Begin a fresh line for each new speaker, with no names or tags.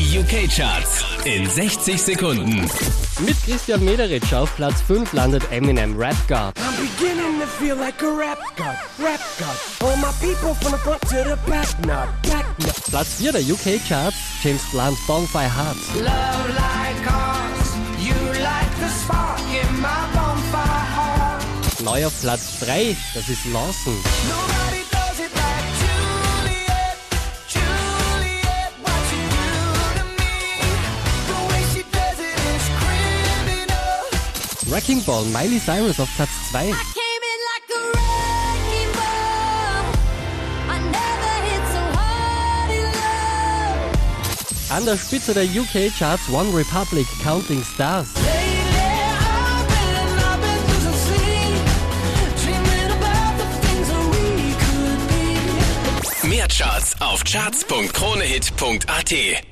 Die UK-Charts in 60 Sekunden.
Mit Christian Mederitsch auf Platz 5 landet Eminem Rap God.
I'm beginning to feel like a rap god, rap god. All my people from the front to the back, not back, not.
Platz 4 der UK-Charts James Blunt Bonfire Heart.
Love like ours, you like the spark in my bonfire heart.
Neu auf Platz 3, das ist Lawson.
Nobody does it like
Wrecking Ball Miley Cyrus auf Platz 2.
I came in like a wrecking ball. I never hit so hard in love.
An der Spitze der UK-Charts One Republic Counting Stars.
Mehr Charts auf charts.kronehit.at.